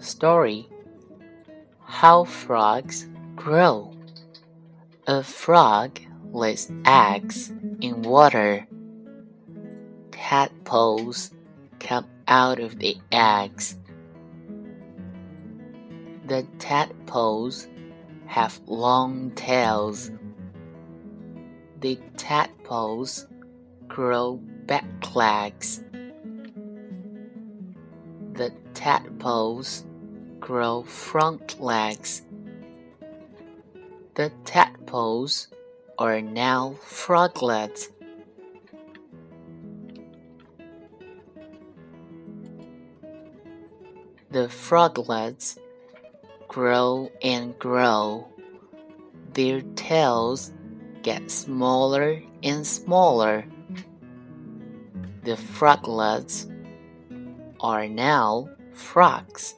Story How Frogs Grow. A frog lays eggs in water. Tadpoles come out of the eggs. The tadpoles have long tails. The tadpoles grow back legs. The tadpoles grow front legs. The tadpoles are now froglets. The froglets grow and grow. Their tails get smaller and smaller. The froglets are now frogs.